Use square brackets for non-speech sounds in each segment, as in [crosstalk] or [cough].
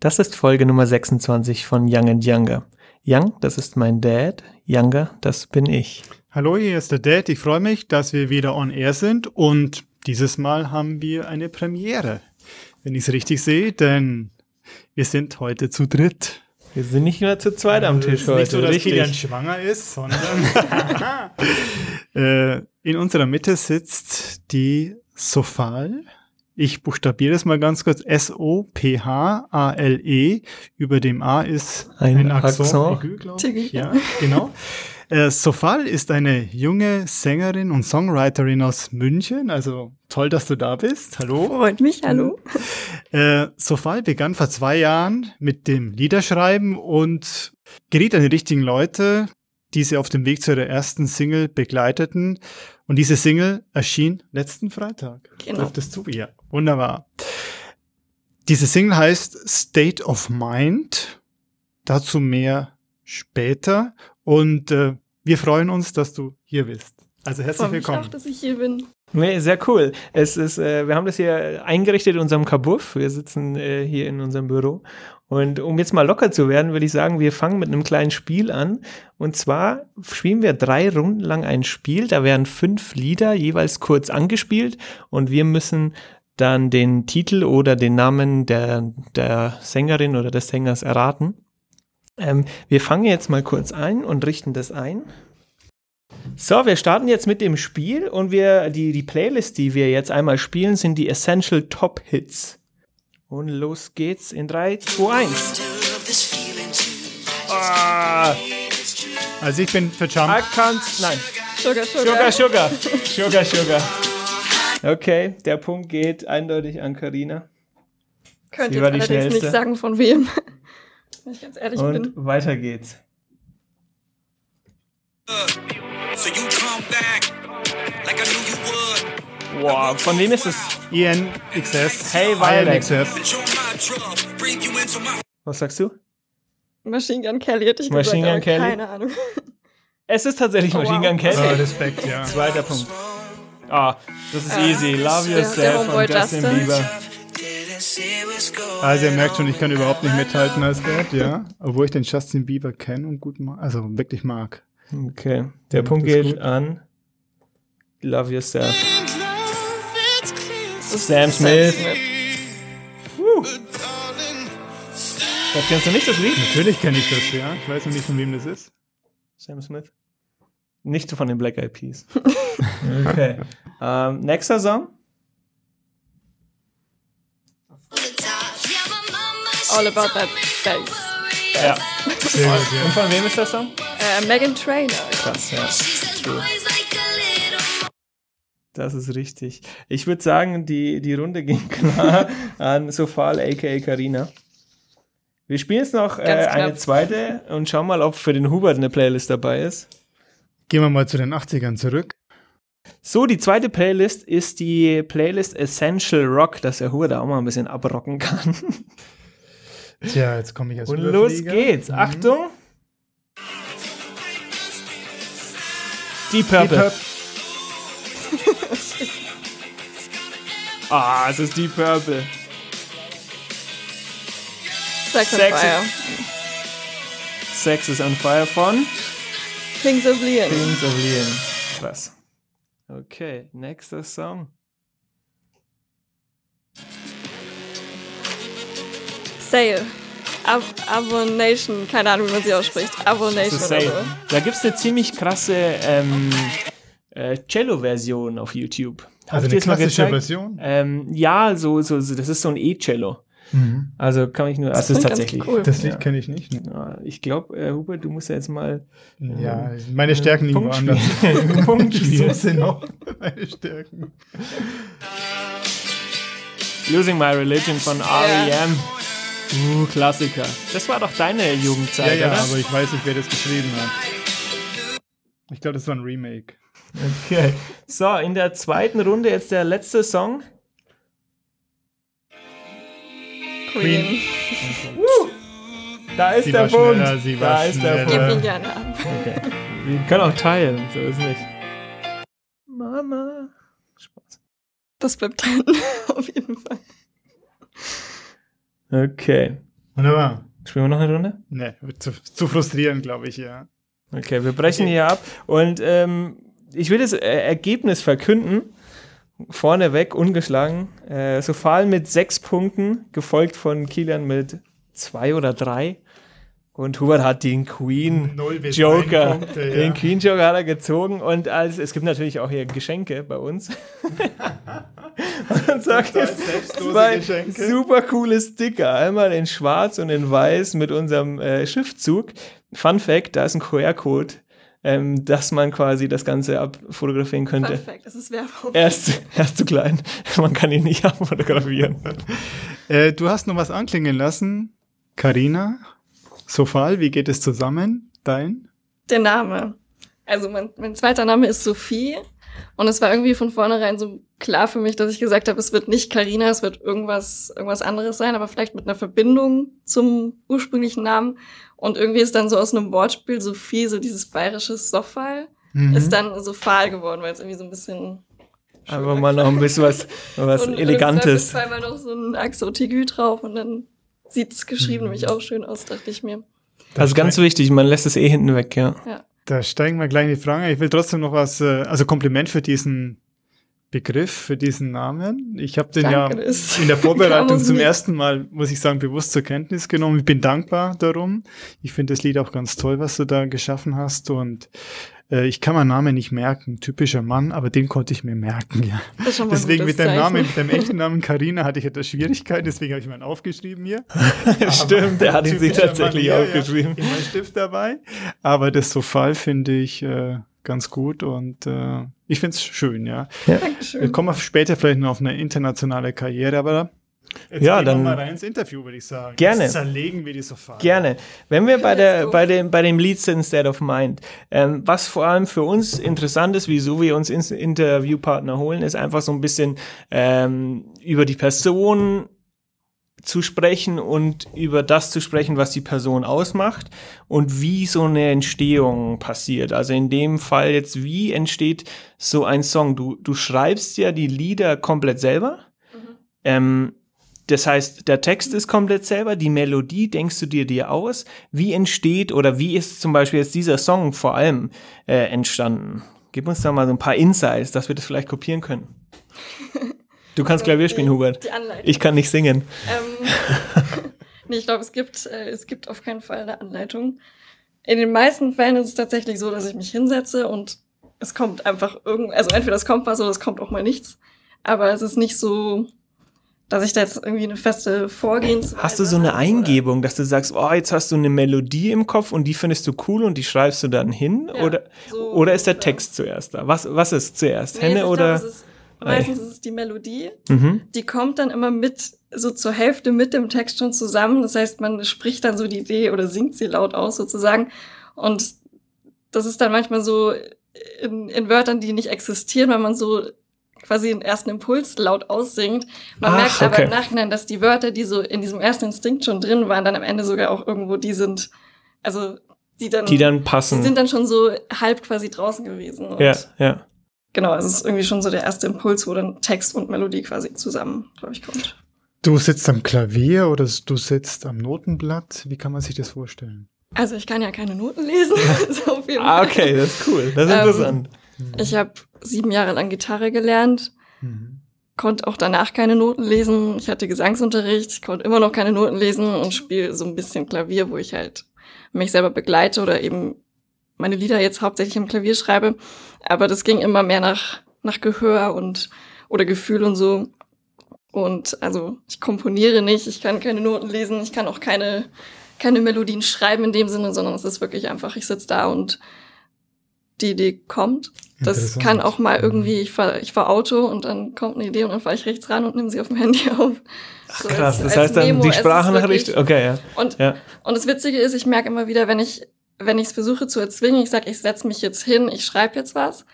Das ist Folge Nummer 26 von Young and Younger. Young, das ist mein Dad. Younger, das bin ich. Hallo, hier ist der Dad. Ich freue mich, dass wir wieder on air sind und dieses Mal haben wir eine Premiere, wenn ich es richtig sehe, denn wir sind heute zu dritt. Wir sind nicht nur zu zweit am Tisch es ist heute. Nicht so, dass richtig. Kilian schwanger ist, sondern [laughs] äh, in unserer Mitte sitzt die Sophal. Ich buchstabiere es mal ganz kurz. S-O-P-H-A-L-E. Über dem A ist Ein ein, glaub ich. Ja, genau. Äh, Sophal ist eine junge Sängerin und Songwriterin aus München. Also toll, dass du da bist. Hallo. Freut mich, hallo. Äh, Sophal begann vor zwei Jahren mit dem Liederschreiben und geriet an die richtigen Leute, die sie auf dem Weg zu ihrer ersten Single begleiteten. Und diese Single erschien letzten Freitag. Genau. Trifft es zu? Ja, wunderbar. Diese Single heißt State of Mind. Dazu mehr später. Und äh, wir freuen uns, dass du hier bist. Also herzlich Freue mich willkommen. auch, dass ich hier bin. Nee, sehr cool. Es ist, äh, wir haben das hier eingerichtet in unserem Kabuff. Wir sitzen äh, hier in unserem Büro. Und um jetzt mal locker zu werden, würde ich sagen, wir fangen mit einem kleinen Spiel an. Und zwar spielen wir drei Runden lang ein Spiel. Da werden fünf Lieder jeweils kurz angespielt und wir müssen dann den Titel oder den Namen der, der Sängerin oder des Sängers erraten. Ähm, wir fangen jetzt mal kurz ein und richten das ein. So, wir starten jetzt mit dem Spiel und wir, die, die Playlist, die wir jetzt einmal spielen, sind die Essential Top Hits. Und los geht's in 3, 2, 1. Ah, Also ich bin für Jump. I can't, nein. Sugar, Sugar. Sugar, Sugar. Sugar, Sugar. Okay, der Punkt geht eindeutig an Karina. Könnt ihr jetzt allerdings schnellste. nicht sagen, von wem. [laughs] Wenn ich ganz ehrlich Und bin. weiter geht's. So you come back like I knew you would. Wow, von wem ist es? Ian XS. Hey, Ian Violet. XS. Was sagst du? Machine Gun Kelly hätte ich Machine gesagt, Gun Kelly? keine Ahnung. [laughs] Es ist tatsächlich Oh, Machine wow. Gun Kelly. Ah, Respekt, ja. Zweiter Punkt. Ah, das ist Äh, easy. Love Yourself von Justin Justin. Bieber. Also ihr merkt schon, ich kann überhaupt nicht mithalten als Dad, ja. Obwohl ich den Justin Bieber kenne und gut mag, also wirklich mag. Okay, der Ja, Punkt geht gut. an Love Yourself. Sam Smith. Smith. Das kennst du nicht, das Lied? Natürlich kenne ich das, ja. Ich weiß noch nicht, von wem das ist. Sam Smith? Nicht von den Black Eyed Peas. [laughs] okay. Ähm, nächster Song? All About That Bass. Ja. Sehr gut, Und von wem ist der Song? Äh, Megan Trainor. Krass, ja. True. Das ist richtig. Ich würde sagen, die, die Runde ging [laughs] klar an Sofal aka Karina. Wir spielen jetzt noch äh, eine zweite und schauen mal, ob für den Hubert eine Playlist dabei ist. Gehen wir mal zu den 80ern zurück. So, die zweite Playlist ist die Playlist Essential Rock, dass der Hubert da auch mal ein bisschen abrocken kann. [laughs] Tja, jetzt komme ich als Und los geht's. Mhm. Achtung. Die Purple. Purple. Ah, es ist Deep Purple. Sex on Sex- Fire. Sex is on Fire von Kings of Leon. Kings of Leon. Krass. Okay, nächster Song. Sale. Av Avonation. Keine Ahnung, wie man sie ausspricht. Ist oder so. Da gibt's eine ziemlich krasse ähm, äh, Cello-Version auf YouTube. Also eine klassische? Version. Ähm, ja, so, so, so, das ist so ein E-Cello. Mhm. Also kann ich nur, Das also ist tatsächlich. cool. Das Lied Ja. kenne ich nicht. Ne? Ja, Ich glaube, äh, Hubert, du musst ja jetzt mal Ja, meine Stärken liegen Punkt woanders. [laughs] Punkt So sind auch meine Stärken. Losing My Religion von R.E.M. Uh, Klassiker. Das war doch deine Ja, Jugendzeit, ja, oder? aber ich weiß nicht, wer das geschrieben hat. Ich glaube, das war ein Remake. Okay. So, in der zweiten Runde jetzt der letzte Song. Queen. Da ist Sie der war da ist der schneller. Gib ihn gerne ab. Okay. Wir können auch teilen, so ist nicht. Mama. Spaß. Das bleibt drin. [laughs] Auf jeden Fall. Okay. Wunderbar. Spielen wir noch eine Runde? Ne, wird zu, zu frustrierend, glaube ich, ja. Okay, wir brechen Okay. hier ab. Und ähm, ich will das äh, Ergebnis verkünden. Vorneweg, ungeschlagen. Äh, Sofal mit sechs Punkten, gefolgt von Kilian mit zwei oder drei. Und Hubert hat den Queen Joker. Punkte, ja. Den Queen Joker hat er gezogen. Und als, es gibt natürlich auch hier Geschenke bei uns. [laughs] und sagt jetzt zwei Geschenke. super coole Sticker. Einmal in schwarz und in weiß mit unserem äh, Schriftzug. Fun Fact, da ist ein QR-Code, ähm, dass man quasi das Ganze abfotografieren könnte. Fact, das ist Werbung. Er ist, er ist zu klein. [laughs] Man kann ihn nicht abfotografieren. [laughs] Äh, du hast noch was anklingen lassen. Karina, Sofal, wie geht es zusammen? Dein? Der Name. Also mein, mein zweiter Name ist Sophie. Und es war irgendwie von vornherein so klar für mich, dass ich gesagt habe, es wird nicht Karina, es wird irgendwas, irgendwas anderes sein, aber vielleicht mit einer Verbindung zum ursprünglichen Namen. Und irgendwie ist dann so aus einem Wortspiel Sophie, so dieses bayerische Soffal, Mhm. ist dann so fahl geworden, weil es irgendwie so ein bisschen Einfach mal noch ein bisschen was, was und Elegantes. zweimal noch so ein Axo Tigu drauf und dann sieht es geschrieben nämlich auch schön aus, dachte ich mir. Also ganz wichtig, man lässt es eh hinten weg, ja. Da steigen wir gleich in die Frage. Ich will trotzdem noch was, äh, also Kompliment für diesen Begriff, für diesen Namen. Ich habe den Danke, ja in der [laughs] Vorbereitung zum ersten Mal, muss ich sagen, bewusst zur Kenntnis genommen. Ich bin dankbar darum. Ich finde das Lied auch ganz toll, was du da geschaffen hast. Und äh, ich kann meinen Namen nicht merken. Typischer Mann, aber den konnte ich mir merken, ja. Deswegen mit dem Zeichen. Namen, mit dem echten Namen Karina hatte ich etwas Schwierigkeiten, deswegen habe ich meinen aufgeschrieben hier. [laughs] Stimmt, der hat ihn sich tatsächlich Mann aufgeschrieben. Ja, immer Stift dabei. Aber das Sofal finde ich äh, ganz gut und äh, ich finde es schön, ja. Wir Dankeschön. kommen später vielleicht noch auf eine internationale Karriere, aber jetzt Ja, gehen wir dann- mal rein ins Interview, würde ich sagen. Gerne. Jetzt zerlegen wir die Sofal. Gerne. Wenn wir bei, der, bei, dem, bei dem Lead sind State of Mind, ähm, was vor allem für uns interessant ist, wieso wir uns ins Interviewpartner holen, ist einfach so ein bisschen ähm, über die Person zu sprechen und über das zu sprechen, was die Person ausmacht und wie so eine Entstehung passiert. Also in dem Fall jetzt, wie entsteht so ein Song? Du, du schreibst ja die Lieder komplett selber. Ähm, das heißt, der Text ist komplett selber, die Melodie denkst du dir dir aus. Wie entsteht oder wie ist zum Beispiel jetzt dieser Song vor allem äh, entstanden? Gib uns da mal so ein paar Insights, dass wir das vielleicht kopieren können. [laughs] Du kannst Klavier spielen, Hubert. Die Anleitung. Ich kann nicht singen. Ähm, [laughs] nee, ich glaube, es gibt, äh, es gibt auf keinen Fall eine Anleitung. In den meisten Fällen ist es tatsächlich so, dass ich mich hinsetze und es kommt einfach irgend, also entweder es kommt was oder es kommt auch mal nichts. Aber es ist nicht so, dass ich da jetzt irgendwie eine feste Vorgehensweise Hast du so eine habe oder- Eingebung, dass du sagst, oh, jetzt hast du eine Melodie im Kopf und die findest du cool und die schreibst du dann hin? Ja, oder, so oder ist der. Text zuerst da? Was, was ist zuerst? Nee, Henne oder? Glaub, es ist, meistens ist es die Melodie. mhm. die kommt dann immer mit, so zur Hälfte mit dem Text schon zusammen. Das heißt, man spricht dann so die Idee oder singt sie laut aus sozusagen. Und das ist dann manchmal so in, in Wörtern, die nicht existieren, weil man so quasi den ersten Impuls laut aussingt. Man Ach, merkt aber okay. im Nachhinein, dass die Wörter, die so in diesem ersten Instinkt schon drin waren, dann am Ende sogar auch irgendwo die sind, also die dann, Die dann die passen. sind dann schon so halb quasi draußen gewesen. Ja, ja. Genau, es ist irgendwie schon so der erste Impuls, wo dann Text und Melodie quasi zusammen, glaube ich, kommt. Du sitzt am Klavier oder du sitzt am Notenblatt? Wie kann man sich das vorstellen? Also ich kann ja keine Noten lesen. [laughs] so jeden Ah, okay, das ist cool. Das ist Ähm, interessant. Ich habe sieben Jahre lang Gitarre gelernt, Mhm. konnte auch danach keine Noten lesen. Ich hatte Gesangsunterricht, konnte immer noch keine Noten lesen und spiele so ein bisschen Klavier, wo ich halt mich selber begleite oder eben meine Lieder jetzt hauptsächlich am Klavier schreibe. Aber das ging immer mehr nach, nach Gehör und oder Gefühl und so. Und also ich komponiere nicht, ich kann keine Noten lesen, ich kann auch keine, keine Melodien schreiben in dem Sinne, sondern es ist wirklich einfach, ich sitze da und die Idee kommt. Das kann auch mal Mhm. irgendwie, ich fahr, ich fahr Auto und dann kommt eine Idee und dann fahre ich rechts ran und nehme sie auf dem Handy [laughs] auf. So Krass, als- das heißt dann Memo. die Sprachnachricht. Okay, ja. Und, Ja. und das Witzige ist, ich merke immer wieder, wenn ich wenn ich es versuche zu erzwingen, ich sage, ich setze mich jetzt hin, ich schreibe jetzt was,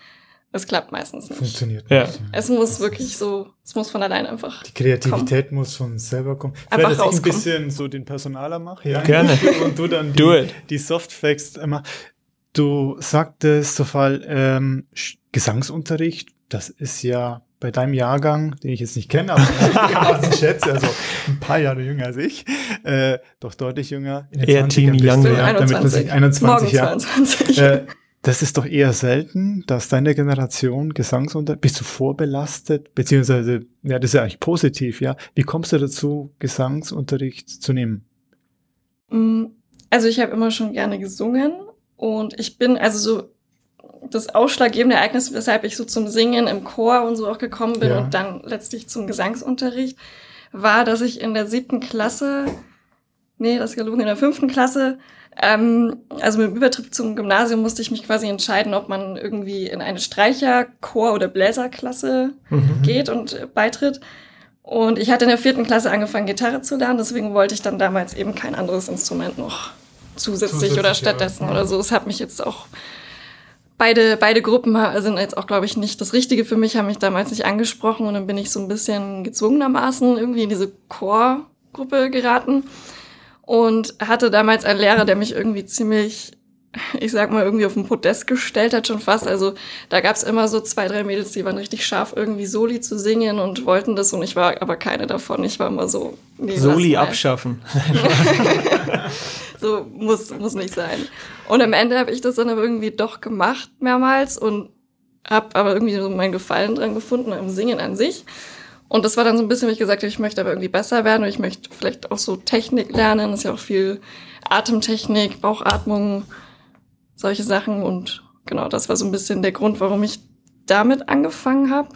es klappt meistens nicht. Funktioniert Ja. nicht. Es muss wirklich so, es muss von allein einfach. Die Kreativität muss von selber kommen. Einfach Vielleicht, dass ich ein bisschen so den Personaler mache. Ja. Gerne. [laughs] Und du dann Do die, it. die Softfacts immer. Du sagtest, Sofal, ähm, Gesangsunterricht, das ist ja bei deinem Jahrgang, den ich jetzt nicht kenne, aber [laughs] ich schätze, also ein paar Jahre jünger als ich, äh, doch deutlich jünger. Eher Teenie Young, ja, 21. 21 Jahre. Äh, das ist doch eher selten, dass deine Generation Gesangsunterricht, bist du vorbelastet, beziehungsweise, ja, das ist ja eigentlich positiv, ja. Wie kommst du dazu, Gesangsunterricht zu nehmen? Mm, also ich habe immer schon gerne gesungen und ich bin, also so das ausschlaggebende Ereignis, weshalb ich so zum Singen im Chor und so auch gekommen bin ja. und dann letztlich zum Gesangsunterricht, war, dass ich in der siebten Klasse, nee, das ist gelogen, in der fünften Klasse, ähm, also mit dem Übertritt zum Gymnasium musste ich mich quasi entscheiden, ob man irgendwie in eine Streicher-, Chor- oder Bläserklasse mhm. geht und beitritt. Und ich hatte in der vierten Klasse angefangen, Gitarre zu lernen, deswegen wollte ich dann damals eben kein anderes Instrument noch zusätzlich, zusätzlich oder stattdessen ja. oder so. Es hat mich jetzt auch beide, beide Gruppen sind jetzt auch, glaube ich, nicht das Richtige für mich, haben mich damals nicht angesprochen und dann bin ich so ein bisschen gezwungenermaßen irgendwie in diese Chorgruppe geraten und hatte damals einen Lehrer, der mich irgendwie ziemlich, ich sag mal, irgendwie auf den Podest gestellt hat schon fast. Also da gab's immer so zwei, drei Mädels, die waren richtig scharf, irgendwie Soli zu singen und wollten das und ich war aber keine davon. Ich war immer so, nee, Soli abschaffen. [laughs] so muss, muss nicht sein. Und am Ende habe ich das dann aber irgendwie doch gemacht mehrmals und habe aber irgendwie so meinen Gefallen dran gefunden am Singen an sich. Und das war dann so ein bisschen, wie ich gesagt habe, ich möchte aber irgendwie besser werden und ich möchte vielleicht auch so Technik lernen. Das ist ja auch viel Atemtechnik, Bauchatmung, solche Sachen. Und genau, das war so ein bisschen der Grund, warum ich damit angefangen habe.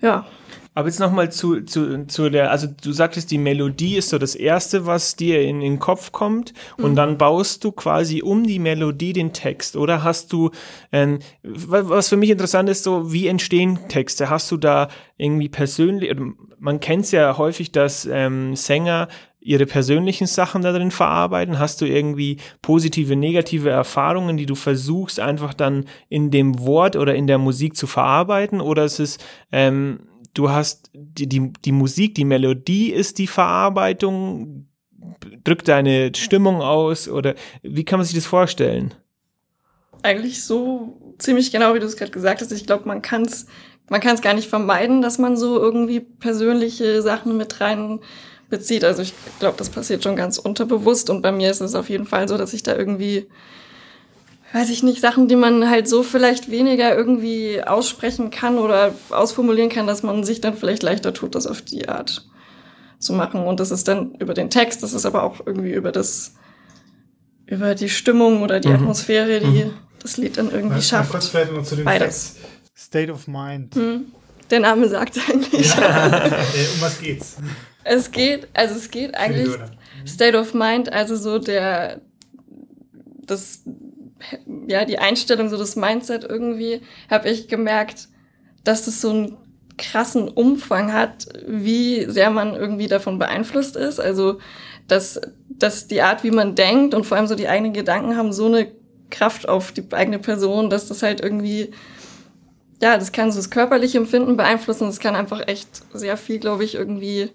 Ja. Aber jetzt nochmal zu, zu, zu der, also du sagtest, die Melodie ist so das Erste, was dir in den Kopf kommt und mhm. dann baust du quasi um die Melodie den Text oder hast du, ähm, was für mich interessant ist, so wie entstehen Texte? Hast du da irgendwie persönlich, man kennt es ja häufig, dass ähm, Sänger ihre persönlichen Sachen da drin verarbeiten? Hast du irgendwie positive, negative Erfahrungen, die du versuchst einfach dann in dem Wort oder in der Musik zu verarbeiten? Oder ist es ähm, du hast die, die, die Musik, die Melodie ist die Verarbeitung, drückt deine Stimmung aus oder wie kann man sich das vorstellen? Eigentlich so ziemlich genau, wie du es gerade gesagt hast. Ich glaube, man kann es man kann's gar nicht vermeiden, dass man so irgendwie persönliche Sachen mit rein bezieht. Also ich glaube, das passiert schon ganz unterbewusst und bei mir ist es auf jeden Fall so, dass ich da irgendwie weiß ich nicht, Sachen, die man halt so vielleicht weniger irgendwie aussprechen kann oder ausformulieren kann, dass man sich dann vielleicht leichter tut, das auf die Art zu machen. Und das ist dann über den Text, das ist aber auch irgendwie über das, über die Stimmung oder die mhm. Atmosphäre, die mhm. das Lied dann irgendwie Was, schafft. Kurz vielleicht noch zu dem Beides. Text. State of Mind. Mhm. Der Name sagt eigentlich. Ja. [laughs] Äh, um was geht's? Es geht, also es geht eigentlich State of Mind, also so der, das ja, die Einstellung, so das Mindset irgendwie, habe ich gemerkt, dass das so einen krassen Umfang hat, wie sehr man irgendwie davon beeinflusst ist. Also, dass, dass die Art, wie man denkt und vor allem so die eigenen Gedanken haben so eine Kraft auf die eigene Person, dass das halt irgendwie, ja, das kann so das körperliche Empfinden beeinflussen. Das kann einfach echt sehr viel, glaube ich, irgendwie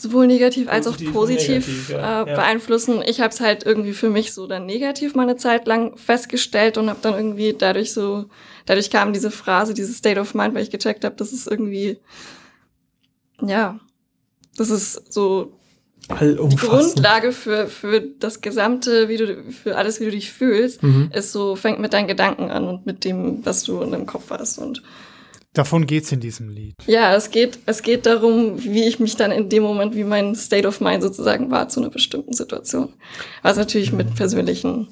sowohl negativ als positiv auch positiv negativ, ja. äh, beeinflussen. Ich habe es halt irgendwie für mich so dann negativ mal eine Zeit lang festgestellt und habe dann irgendwie dadurch so, dadurch kam diese Phrase, dieses State of Mind, weil ich gecheckt habe, das ist irgendwie, ja, das ist so die Grundlage für, für das Gesamte, wie du, für alles, wie du dich fühlst, mhm. ist so, fängt mit deinen Gedanken an und mit dem, was du in deinem Kopf hast und Davon geht's in diesem Lied. Ja, es geht, es geht darum, wie ich mich dann in dem Moment, wie mein State of Mind sozusagen war zu einer bestimmten Situation. Was natürlich mit persönlichen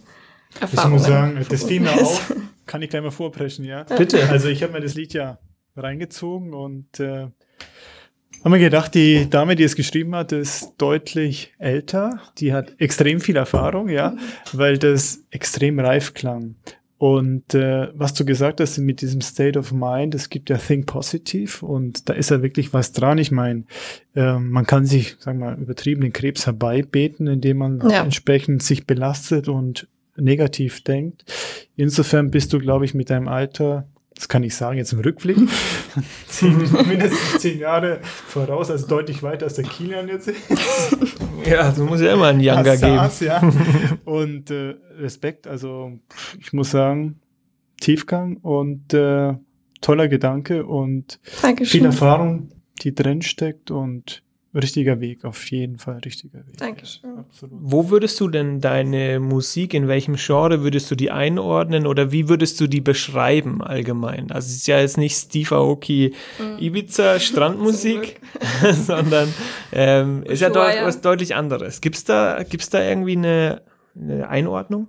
Erfahrungen. Ich muss sagen, das mir auf. Kann ich gleich mal vorpreschen, ja? Bitte. Also ich habe mir das Lied ja reingezogen und äh, habe mir gedacht, die Dame, die es geschrieben hat, ist deutlich älter. Die hat extrem viel Erfahrung, ja, weil das extrem reif klang. Und äh, was du gesagt hast mit diesem State of Mind, es gibt ja Think Positive und da ist ja wirklich was dran. Ich meine, äh, man kann sich, sagen wir mal, übertrieben den Krebs herbeibeten, indem man ja. entsprechend sich belastet und negativ denkt. Insofern bist du, glaube ich, mit deinem Alter das kann ich sagen, jetzt im Rückblick, [laughs] zehn, mindestens zehn Jahre voraus, also deutlich weiter als der Kilian jetzt ist. Ja, du musst ja immer einen Younger geben. Ja. Und äh, Respekt, also ich muss sagen, Tiefgang und äh, toller Gedanke und viel Dankeschön. Erfahrung, die drin steckt und richtiger Weg, auf jeden Fall richtiger Weg. Dankeschön. Absolut. Wo würdest du denn deine Musik, in welchem Genre würdest du die einordnen oder wie würdest du die beschreiben allgemein? Also es ist ja jetzt nicht Steve Aoki Ibiza [laughs] Strandmusik, [laughs] sondern ähm, ist ja dort was deutlich anderes. Gibt's da, gibt's da irgendwie eine, eine Einordnung?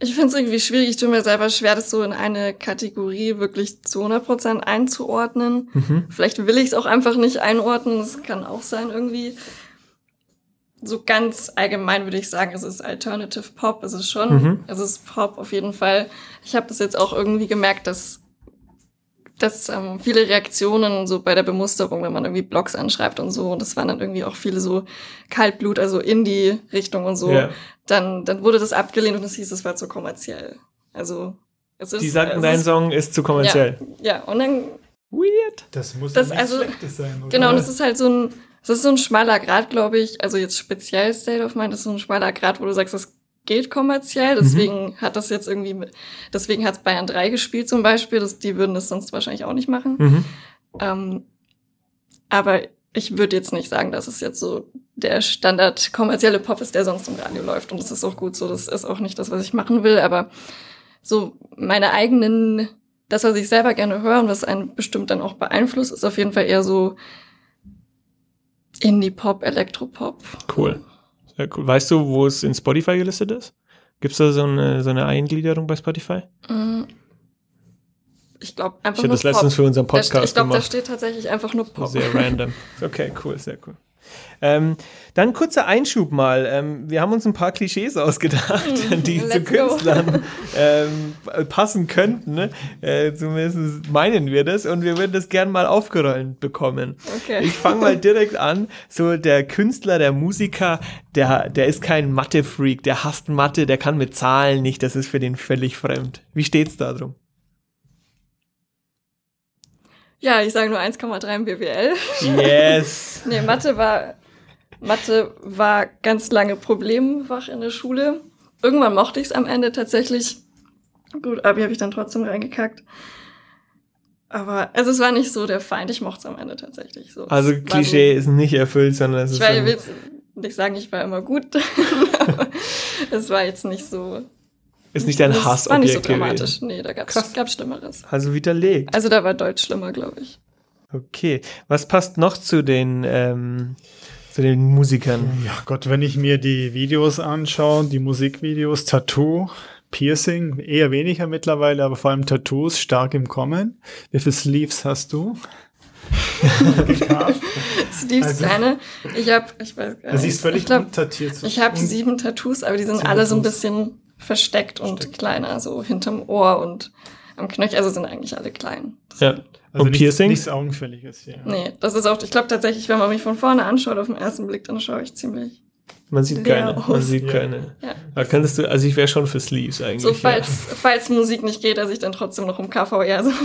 Ich finde es irgendwie schwierig, ich tue mir selber schwer, das so in eine Kategorie wirklich zu 100% einzuordnen. Mhm. Vielleicht will ich es auch einfach nicht einordnen, das kann auch sein irgendwie. So ganz allgemein würde ich sagen, es ist Alternative Pop, es ist schon, Mhm. es ist Pop auf jeden Fall. Ich habe das jetzt auch irgendwie gemerkt, dass, dass ähm, viele Reaktionen so bei der Bemusterung, wenn man irgendwie Blogs anschreibt und so, und das waren dann irgendwie auch viele so Kaltblut, also in die Richtung und so, Ja. dann, dann wurde das abgelehnt und es hieß, es war zu kommerziell. Also es ist, Die sagten, es dein ist, Song ist zu kommerziell. Ja, und dann Weird. Das muss Das- nichts also- Schlechtes sein, oder? Genau, und das ist halt so ein, das ist so ein schmaler Grad, glaube ich. Also jetzt speziell State of Mind ist so ein schmaler Grad, wo du sagst, das geht kommerziell. Deswegen hat das jetzt irgendwie, mit, deswegen hat Bayern 3 gespielt zum Beispiel. Das, die würden das sonst wahrscheinlich auch nicht machen. Mhm. Ähm, aber ich würde jetzt nicht sagen, dass es jetzt so der Standard kommerzielle Pop ist, der sonst im Radio läuft. Und das ist auch gut so. Das ist auch nicht das, was ich machen will. Aber so meine eigenen, das, was ich selber gerne höre und was einen bestimmt dann auch beeinflusst, ist auf jeden Fall eher so Indie-Pop, Elektropop. Cool. Cool. Weißt du, wo es in Spotify gelistet ist? Gibt es da so eine, so eine Eingliederung bei Spotify? Mm. Ich glaube einfach Ich habe nur das letztens für unseren Da st- Podcast ich glaube, da gemacht. steht tatsächlich einfach nur Pop. Sehr random. [laughs] Okay, cool, sehr cool. Ähm, dann kurzer Einschub mal. Ähm, wir haben uns ein paar Klischees ausgedacht, die zu let's go. Künstlern ähm, passen könnten. Ne? Äh, zumindest meinen wir das und wir würden das gern mal aufgerollt bekommen. Okay. Ich fange mal direkt an. So der Künstler, der Musiker, der, der ist kein Mathe-Freak, der hasst Mathe, der kann mit Zahlen nicht, das ist für den völlig fremd. Wie steht's da drum? Ja, ich sage nur 1,3 im BWL. Yes. [laughs] Nee, Mathe war, Mathe war ganz lange Problemfach in der Schule. Irgendwann mochte ich es am Ende tatsächlich. Gut, Abi habe ich dann trotzdem reingekackt. Aber, also es war nicht so der Feind, ich mochte es am Ende tatsächlich so. Also Es war Klischee ist nicht erfüllt, sondern es So, ist ich war, will jetzt nicht sagen, ich war immer gut. [laughs] es war jetzt nicht so. Ist nicht dein es war nicht so Hassobjekt dramatisch. gewesen. Nee, da gab's Krass. gab's Schlimmeres. Also widerlegt. Also da war Deutsch schlimmer, glaube ich. Okay. Was passt noch zu den, ähm, zu den Musikern? Ja, Gott, wenn ich mir die Videos anschaue, die Musikvideos, Tattoo, Piercing, eher weniger mittlerweile, aber vor allem Tattoos stark im Kommen. Wie viele Sleeves hast du? [laughs] Steves Also- kleine. Ich habe, ich weiß gar Das nicht. ist völlig ich glaub. Ich habe sieben Tattoos, aber die sind alle so ein bisschen versteckt und kleiner, so hinterm Ohr und am Knöchel. Also sind eigentlich alle klein. Das- Ja. Also Und nichts, Piercing? Nichts Augenfälliges hier. Nee, das ist auch, ich glaube tatsächlich, wenn man mich von vorne anschaut auf den ersten Blick, dann schaue ich ziemlich. Man sieht Leer keine. Man aus. sieht Ja. keine. Ja. Da könntest du, also ich wäre schon für Sleeves eigentlich. So, falls, falls Musik nicht geht, dass ich dann trotzdem noch im KVR so mit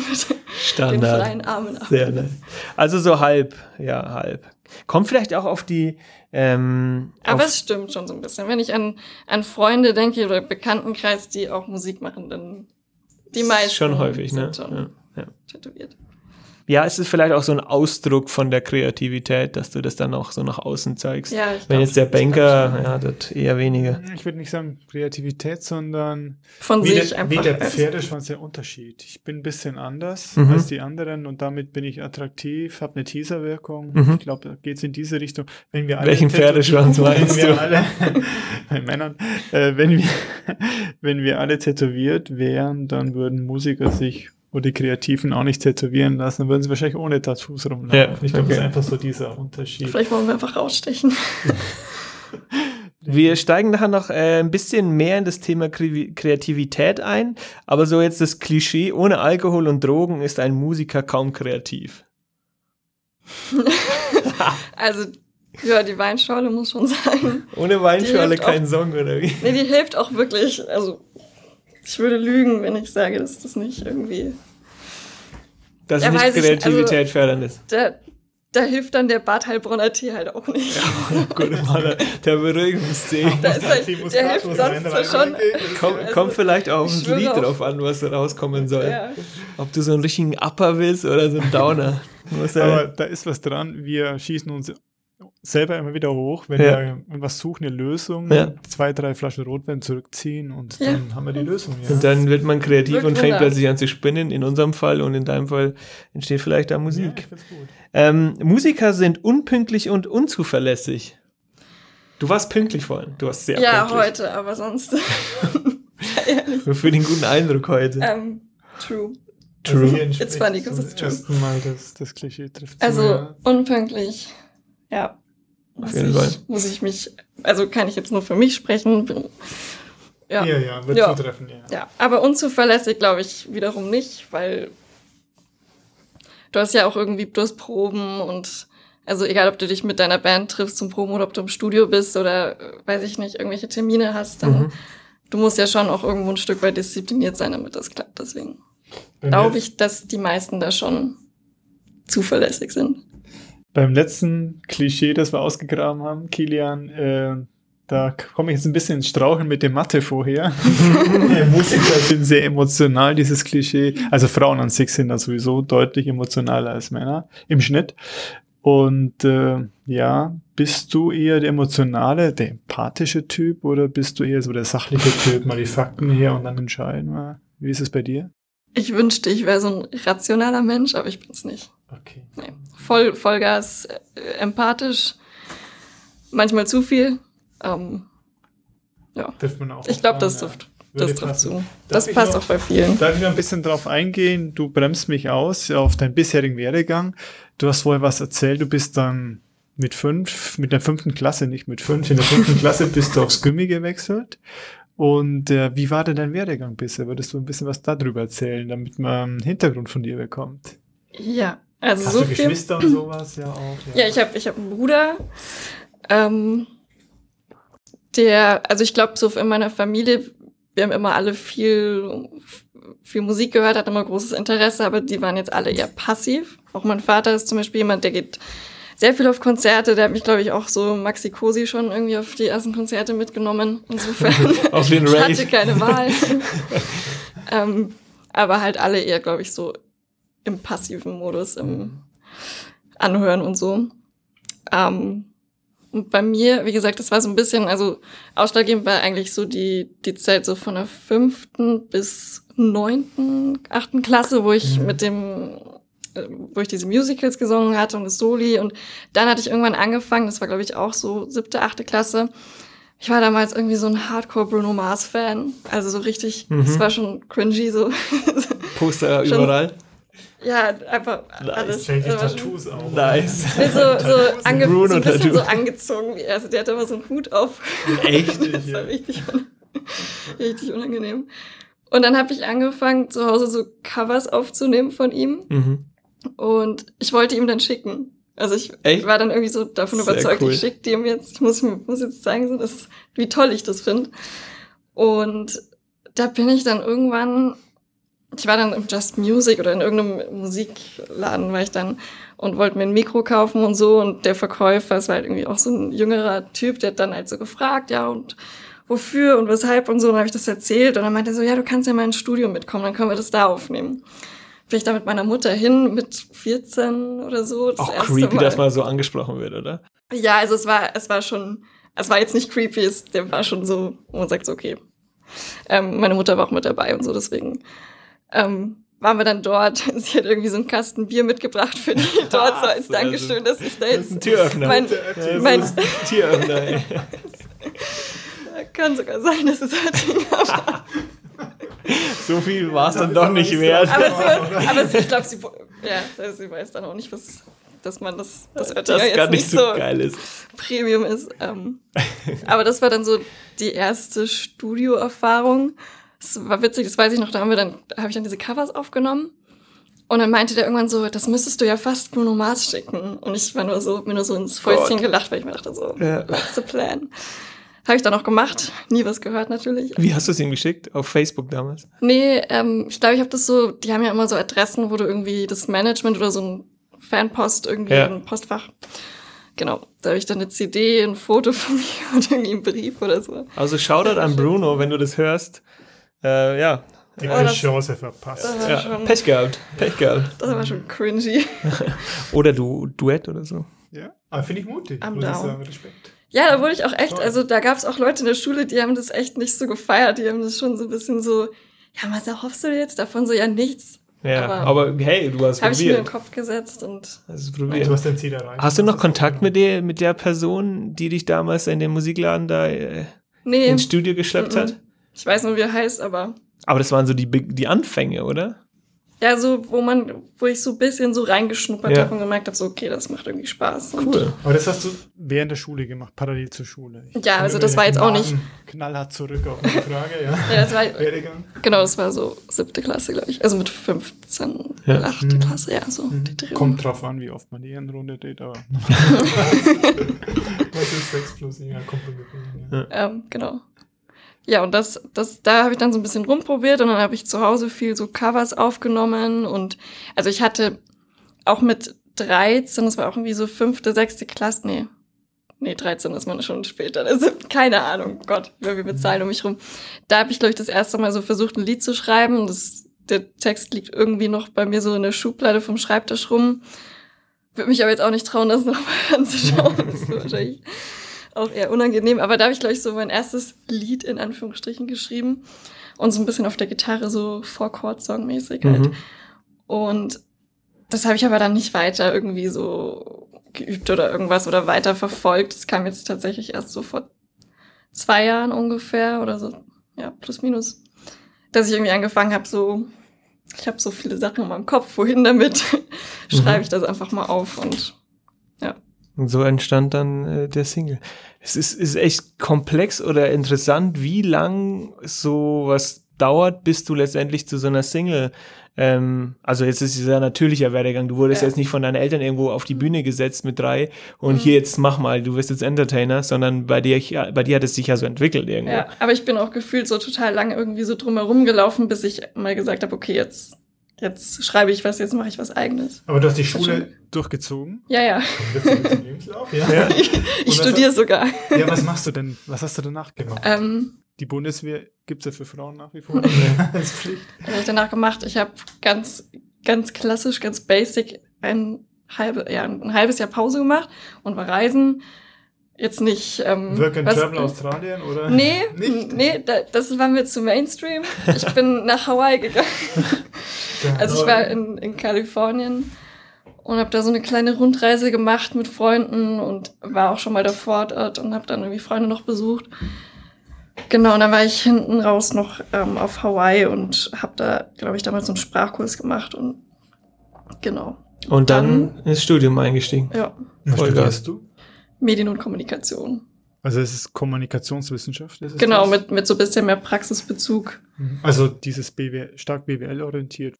ja. den Standard. freien Armen ab. Sehr nice. Also so halb, ja, halb. Kommt vielleicht auch auf die, ähm, Aber auf, es stimmt schon so ein bisschen. Wenn ich an, an Freunde denke oder Bekanntenkreis, die auch Musik machen, dann die meisten schon häufig, ne? schon Ja, ja. tätowiert. Ja, es ist vielleicht auch so ein Ausdruck von der Kreativität, dass du das dann auch so nach außen zeigst. Ja, ich Wenn glaub, jetzt der Banker, ja, das eher weniger. Ich würde nicht sagen Kreativität, sondern von wie sich der, einfach. wie der Pferdeschwanz der Unterschied. Ich bin ein bisschen anders Mhm. als die anderen und damit bin ich attraktiv, habe eine Teaserwirkung. Mhm. Ich glaube, da geht es in diese Richtung. Wenn wir alle Welchen Pferdeschwanz [laughs] meinst wenn wir du? alle, [laughs] bei Männern, äh, wenn, wir, [laughs] wenn wir alle tätowiert wären, dann würden Musiker sich oder die Kreativen auch nicht tätowieren lassen, dann würden sie wahrscheinlich ohne Tattoos rumlaufen. Ja, ich glaube, das ist okay. einfach so dieser Unterschied. Vielleicht wollen wir einfach rausstechen. Wir steigen nachher noch äh, ein bisschen mehr in das Thema Kre Kreativität ein, aber so jetzt das Klischee, ohne Alkohol und Drogen ist ein Musiker kaum kreativ. [laughs] Also, ja, die Weinschorle muss schon sein. Ohne Weinschorle kein Song, oder wie? Nee, die hilft auch wirklich. Also, ich würde lügen, wenn ich sage, dass das nicht irgendwie. Dass Ja, nicht ich nicht, Kreativität also- fördernd ist. Der, da hilft dann der Bad Heilbronner Tee halt auch nicht. Gut, [laughs] mal der, der Beruhigungstee. Da ist halt, der hilft sonst zwar schon. Komm, Also, kommt vielleicht auch ein Lied auf- drauf an, was da rauskommen soll. Ja. Ob du so einen richtigen Upper willst oder so einen Downer. [laughs] Ja- Aber da ist was dran. Wir schießen uns selber immer wieder hoch, wenn Ja. wir was suchen, eine Lösung, Ja. zwei, drei Flaschen Rotwein zurückziehen und Ja. dann haben wir die Lösung. Ja. Und dann wird man kreativ Wirkt und fängt plötzlich an zu spinnen, in unserem Fall und in deinem Fall entsteht vielleicht da ja, Musik. ich find's gut. Ähm, Musiker sind unpünktlich und unzuverlässig. Du warst pünktlich vorhin. Du warst sehr Ja, pünktlich. heute, aber sonst. [laughs] Für den guten Eindruck heute. ähm, true. True. Also It's funny, zum 'cause it's true. Mal das, das Klischee trifft. zu, Also ja. Ja. Muss jeden ich, Fall. muss ich mich, also kann ich jetzt nur für mich sprechen. Ja. ja, ja, wird Ja. zutreffen, ja. Ja, aber unzuverlässig glaube ich wiederum nicht, weil du hast ja auch irgendwie, du hast Proben und also egal, ob du dich mit deiner Band triffst zum Proben oder ob du im Studio bist oder äh, weiß ich nicht, irgendwelche Termine hast, dann Mhm. du musst ja schon auch irgendwo ein Stück weit diszipliniert sein, damit das klappt. Deswegen glaube ich, dass die meisten da schon zuverlässig sind. Beim letzten Klischee, das wir ausgegraben haben, Kilian, äh, da komme ich jetzt ein bisschen ins Straucheln mit dem Mathe vorher. [laughs] Musiker sind sehr emotional, dieses Klischee. Also Frauen an sich sind da sowieso deutlich emotionaler als Männer im Schnitt. Und äh, ja, bist du eher der emotionale, der empathische Typ oder bist du eher so der sachliche Typ, mal die Fakten her und dann entscheiden? Mal. Wie ist es bei dir? Ich wünschte, ich wäre so ein rationaler Mensch, aber ich bin's nicht. Okay. Nee. Voll, Vollgas, äh, empathisch, manchmal zu viel. Ähm, ja, Trifft man auch ich glaube, das trifft, ja. das trifft zu. Darf Das passt noch- auch bei vielen. Darf ich noch ein bisschen drauf eingehen? Du bremst mich aus auf deinen bisherigen Werdegang. Du hast vorher was erzählt, du bist dann mit fünf, mit der fünften Klasse, nicht mit fünf, in der fünften Klasse bist du aufs Gimmi gewechselt. Und äh, wie war denn dein Werdegang bisher? Würdest du ein bisschen was darüber erzählen, damit man einen Hintergrund von dir bekommt? Ja, also Hast so du viel. Geschwister und sowas? Ja, auch. Ja, ich habe ich hab einen Bruder. Ähm, der, also ich glaube, so in meiner Familie, wir haben immer alle viel, viel Musik gehört, hat immer großes Interesse, aber die waren jetzt alle eher passiv. Auch mein Vater ist zum Beispiel jemand, der geht sehr viel auf Konzerte. Der hat mich, glaube ich, auch so Maxi Cosi schon irgendwie auf die ersten Konzerte mitgenommen. Insofern, [laughs] Auf den ich hatte keine Wahl. [laughs] ähm, aber halt alle eher, glaube ich, so im passiven Modus, im Anhören und so. Ähm, und bei mir, wie gesagt, das war so ein bisschen, also ausschlaggebend war eigentlich so die, die Zeit so von der fünften bis neunten, achten Klasse, wo ich Mhm. mit dem, wo ich diese Musicals gesungen hatte und das Soli und dann hatte ich irgendwann angefangen, das war glaube ich auch so siebte, achte Klasse. Ich war damals irgendwie so ein Hardcore Bruno Mars Fan, also so richtig, Mhm. das war schon cringy so. [laughs] Poster Schon- überall. ja, einfach alles. Stell die schon- Tattoos auch. Nice. So, so, ange Bruno so ein bisschen Tattoo. so angezogen wie er. Also der hatte immer so einen Hut auf. Echt? [laughs] Das war richtig, un [laughs] richtig unangenehm. Und dann habe ich angefangen, zu Hause so Covers aufzunehmen von ihm. Mhm. Und ich wollte ihm dann schicken. Also ich Echt? war dann irgendwie so davon Sehr überzeugt, cool. ich schicke die ihm jetzt. Ich muss, muss jetzt zeigen, so, wie toll ich das finde. Und da bin ich dann irgendwann, ich war dann im Just Music oder in irgendeinem Musikladen war ich dann und wollte mir ein Mikro kaufen und so. Und der Verkäufer, es war halt irgendwie auch so ein jüngerer Typ, der hat dann halt so gefragt, ja, und wofür und weshalb und so. Und dann habe ich das erzählt und dann meinte er so, ja, du kannst ja mal ins Studio mitkommen, dann können wir das da aufnehmen. Bin ich da mit meiner Mutter hin, mit 14 oder so. das Auch erste creepy, Mal. dass mal so angesprochen wird, oder? Ja, also es war, es war schon, es war jetzt nicht creepy, es, der war schon so, wo man sagt so, okay. Ähm, meine Mutter war auch mit dabei und so, deswegen ähm, waren wir dann dort. [laughs] Sie hat irgendwie so einen Kasten Bier mitgebracht für die [laughs] dort, so als Dankeschön, dass ich da Das ist ein jetzt Türöffner. mein, Ja, mein, ist ein Türöffner, ey. [laughs] kann sogar sein, dass es war. [laughs] So viel war es dann doch nicht wert. Aber, sie, [laughs] aber sie, ich glaube, sie, ja, sie weiß dann auch nicht, was, dass man das, das Oettinger Das jetzt nicht so so geil ist. Premium ist. Ähm, aber das war dann so die erste Studioerfahrung. Es war witzig, das weiß ich noch, da haben wir dann, habe ich dann diese Covers aufgenommen. Und dann meinte der irgendwann so, das müsstest du ja fast Bruno Mars schicken. Und ich war nur so, mir nur so ins Fäustchen gelacht, weil ich mir dachte so, Ja. what's the plan? Habe ich dann auch gemacht, nie was gehört natürlich. Wie hast du es ihm geschickt? Auf Facebook damals? Nee, ähm, ich glaube, ich habe das so, die haben ja immer so Adressen, wo du irgendwie das Management oder so ein Fanpost irgendwie Ja. im Postfach. Genau, da habe ich dann eine CD, ein Foto von [laughs] mir und irgendwie einen Brief oder so. Also Shoutout an Bruno, wenn du das hörst. Äh, ja, Die Oh, das- Chance verpasst. Ja. schon, Pech gehabt, Pech gehabt. das war schon cringy. [laughs] Oder du Duett oder so. Ja, aber finde ich mutig. I'm muss ich down. sagen, Respekt. Ja, da wurde ich auch echt, also da gab es auch Leute in der Schule, die haben das echt nicht so gefeiert. Die haben das schon so ein bisschen so, ja, was erhoffst du dir jetzt davon? So, ja, nichts. Ja, Aber- aber, hey, du hast Habe ich mir in den probiert. Kopf gesetzt und Hast es Du probiert. hast dein Ziel erreicht. Hast du noch Kontakt mit der, mit der Person, die dich damals in den Musikladen da äh, nee, ins Studio geschleppt Mhm. hat? ich weiß nur, wie er heißt, aber Aber das waren so die, die Anfänge, oder? Ja, so, wo man, wo ich so ein bisschen so reingeschnuppert Ja. habe und gemerkt habe, so, okay, das macht irgendwie Spaß. Und Cool. Aber das hast du während der Schule gemacht, parallel zur Schule. Ich Ja, also das war jetzt auch nicht- Knallhart zurück auf meine Frage, ja. Ja, das war, Werdegang. genau, das war so siebte Klasse, glaube ich. Also mit 15, Ja. achte Mhm. Klasse, ja, so die Drehung. Kommt drauf an, wie oft man die Ehrenrunde dreht, aber. [laughs] [laughs] Was ist 6 plus? Ja, kommt ungefähr. Ja. Ähm, genau. Ja, und das, das, da habe ich dann so ein bisschen rumprobiert und dann habe ich zu Hause viel so Covers aufgenommen und also ich hatte auch mit 13, das war auch irgendwie so fünfte, sechste Klasse, nee, nee, 13 ist man schon später, also keine Ahnung, Gott, wir bezahlen um mich rum. Da habe ich, glaube ich, das erste Mal so versucht, ein Lied zu schreiben. Das, der Text liegt irgendwie noch bei mir so in der Schublade vom Schreibtisch rum. Würde mich aber jetzt auch nicht trauen, das nochmal [laughs] anzuschauen. Das ist wahrscheinlich auch eher unangenehm. Aber da habe ich, glaube ich, so mein erstes Lied in Anführungsstrichen geschrieben. Und so ein bisschen auf der Gitarre so Four-Chord-Song-mäßig halt. Mhm. Und das habe ich aber dann nicht weiter irgendwie so geübt oder irgendwas oder weiter verfolgt. Das kam jetzt tatsächlich erst so vor zwei Jahren ungefähr oder so, ja, plus minus, dass ich irgendwie angefangen habe, so, ich habe so viele Sachen in meinem Kopf, wohin damit, [laughs] schreibe ich das einfach mal auf und Und so entstand dann äh, der Single. Es ist, ist echt komplex oder interessant, wie lang sowas dauert, bis du letztendlich zu so einer Single, ähm, also jetzt ist es ja natürlicher Werdegang, du wurdest Ja. jetzt nicht von deinen Eltern irgendwo auf die Bühne gesetzt mit drei und Mhm. hier jetzt mach mal, du wirst jetzt Entertainer, sondern bei dir, bei dir hat es sich ja so entwickelt irgendwo. ja, aber ich bin auch gefühlt so total lange irgendwie so drumherum gelaufen, bis ich mal gesagt habe, okay, jetzt, jetzt schreibe ich was, jetzt mache ich was eigenes. Aber du hast die Schule durchgezogen. Ja, ja, ja. [laughs] Ja. ich was studiere sogar. Ja, was machst du denn? Was hast du danach gemacht? Ähm, Die Bundeswehr gibt's ja für Frauen nach wie vor. [laughs] Als Pflicht. Was habe ich danach gemacht? Ich habe ganz, ganz klassisch, ganz basic ein, halbe, ja, ein halbes Jahr Pause gemacht und war reisen. Jetzt nicht. Ähm, Work and was- Travel Australien oder? Nee, Nicht? nee, da, das war mir zu Mainstream. Ich bin nach Hawaii gegangen. [laughs] Also ich war in, in Kalifornien und habe da so eine kleine Rundreise gemacht mit Freunden und war auch schon mal davor dort und habe dann irgendwie Freunde noch besucht. Genau, und dann war ich hinten raus noch ähm, auf Hawaii und habe da, glaube ich, damals so einen Sprachkurs gemacht und genau, Und dann, Dann- ins Studium eingestiegen. ja, Was studierst du? Medien und Kommunikation. Also es ist Kommunikationswissenschaft. Ist es Genau, das? mit, mit so ein bisschen mehr Praxisbezug. Mhm. Also dieses BWL, stark BWL orientiert.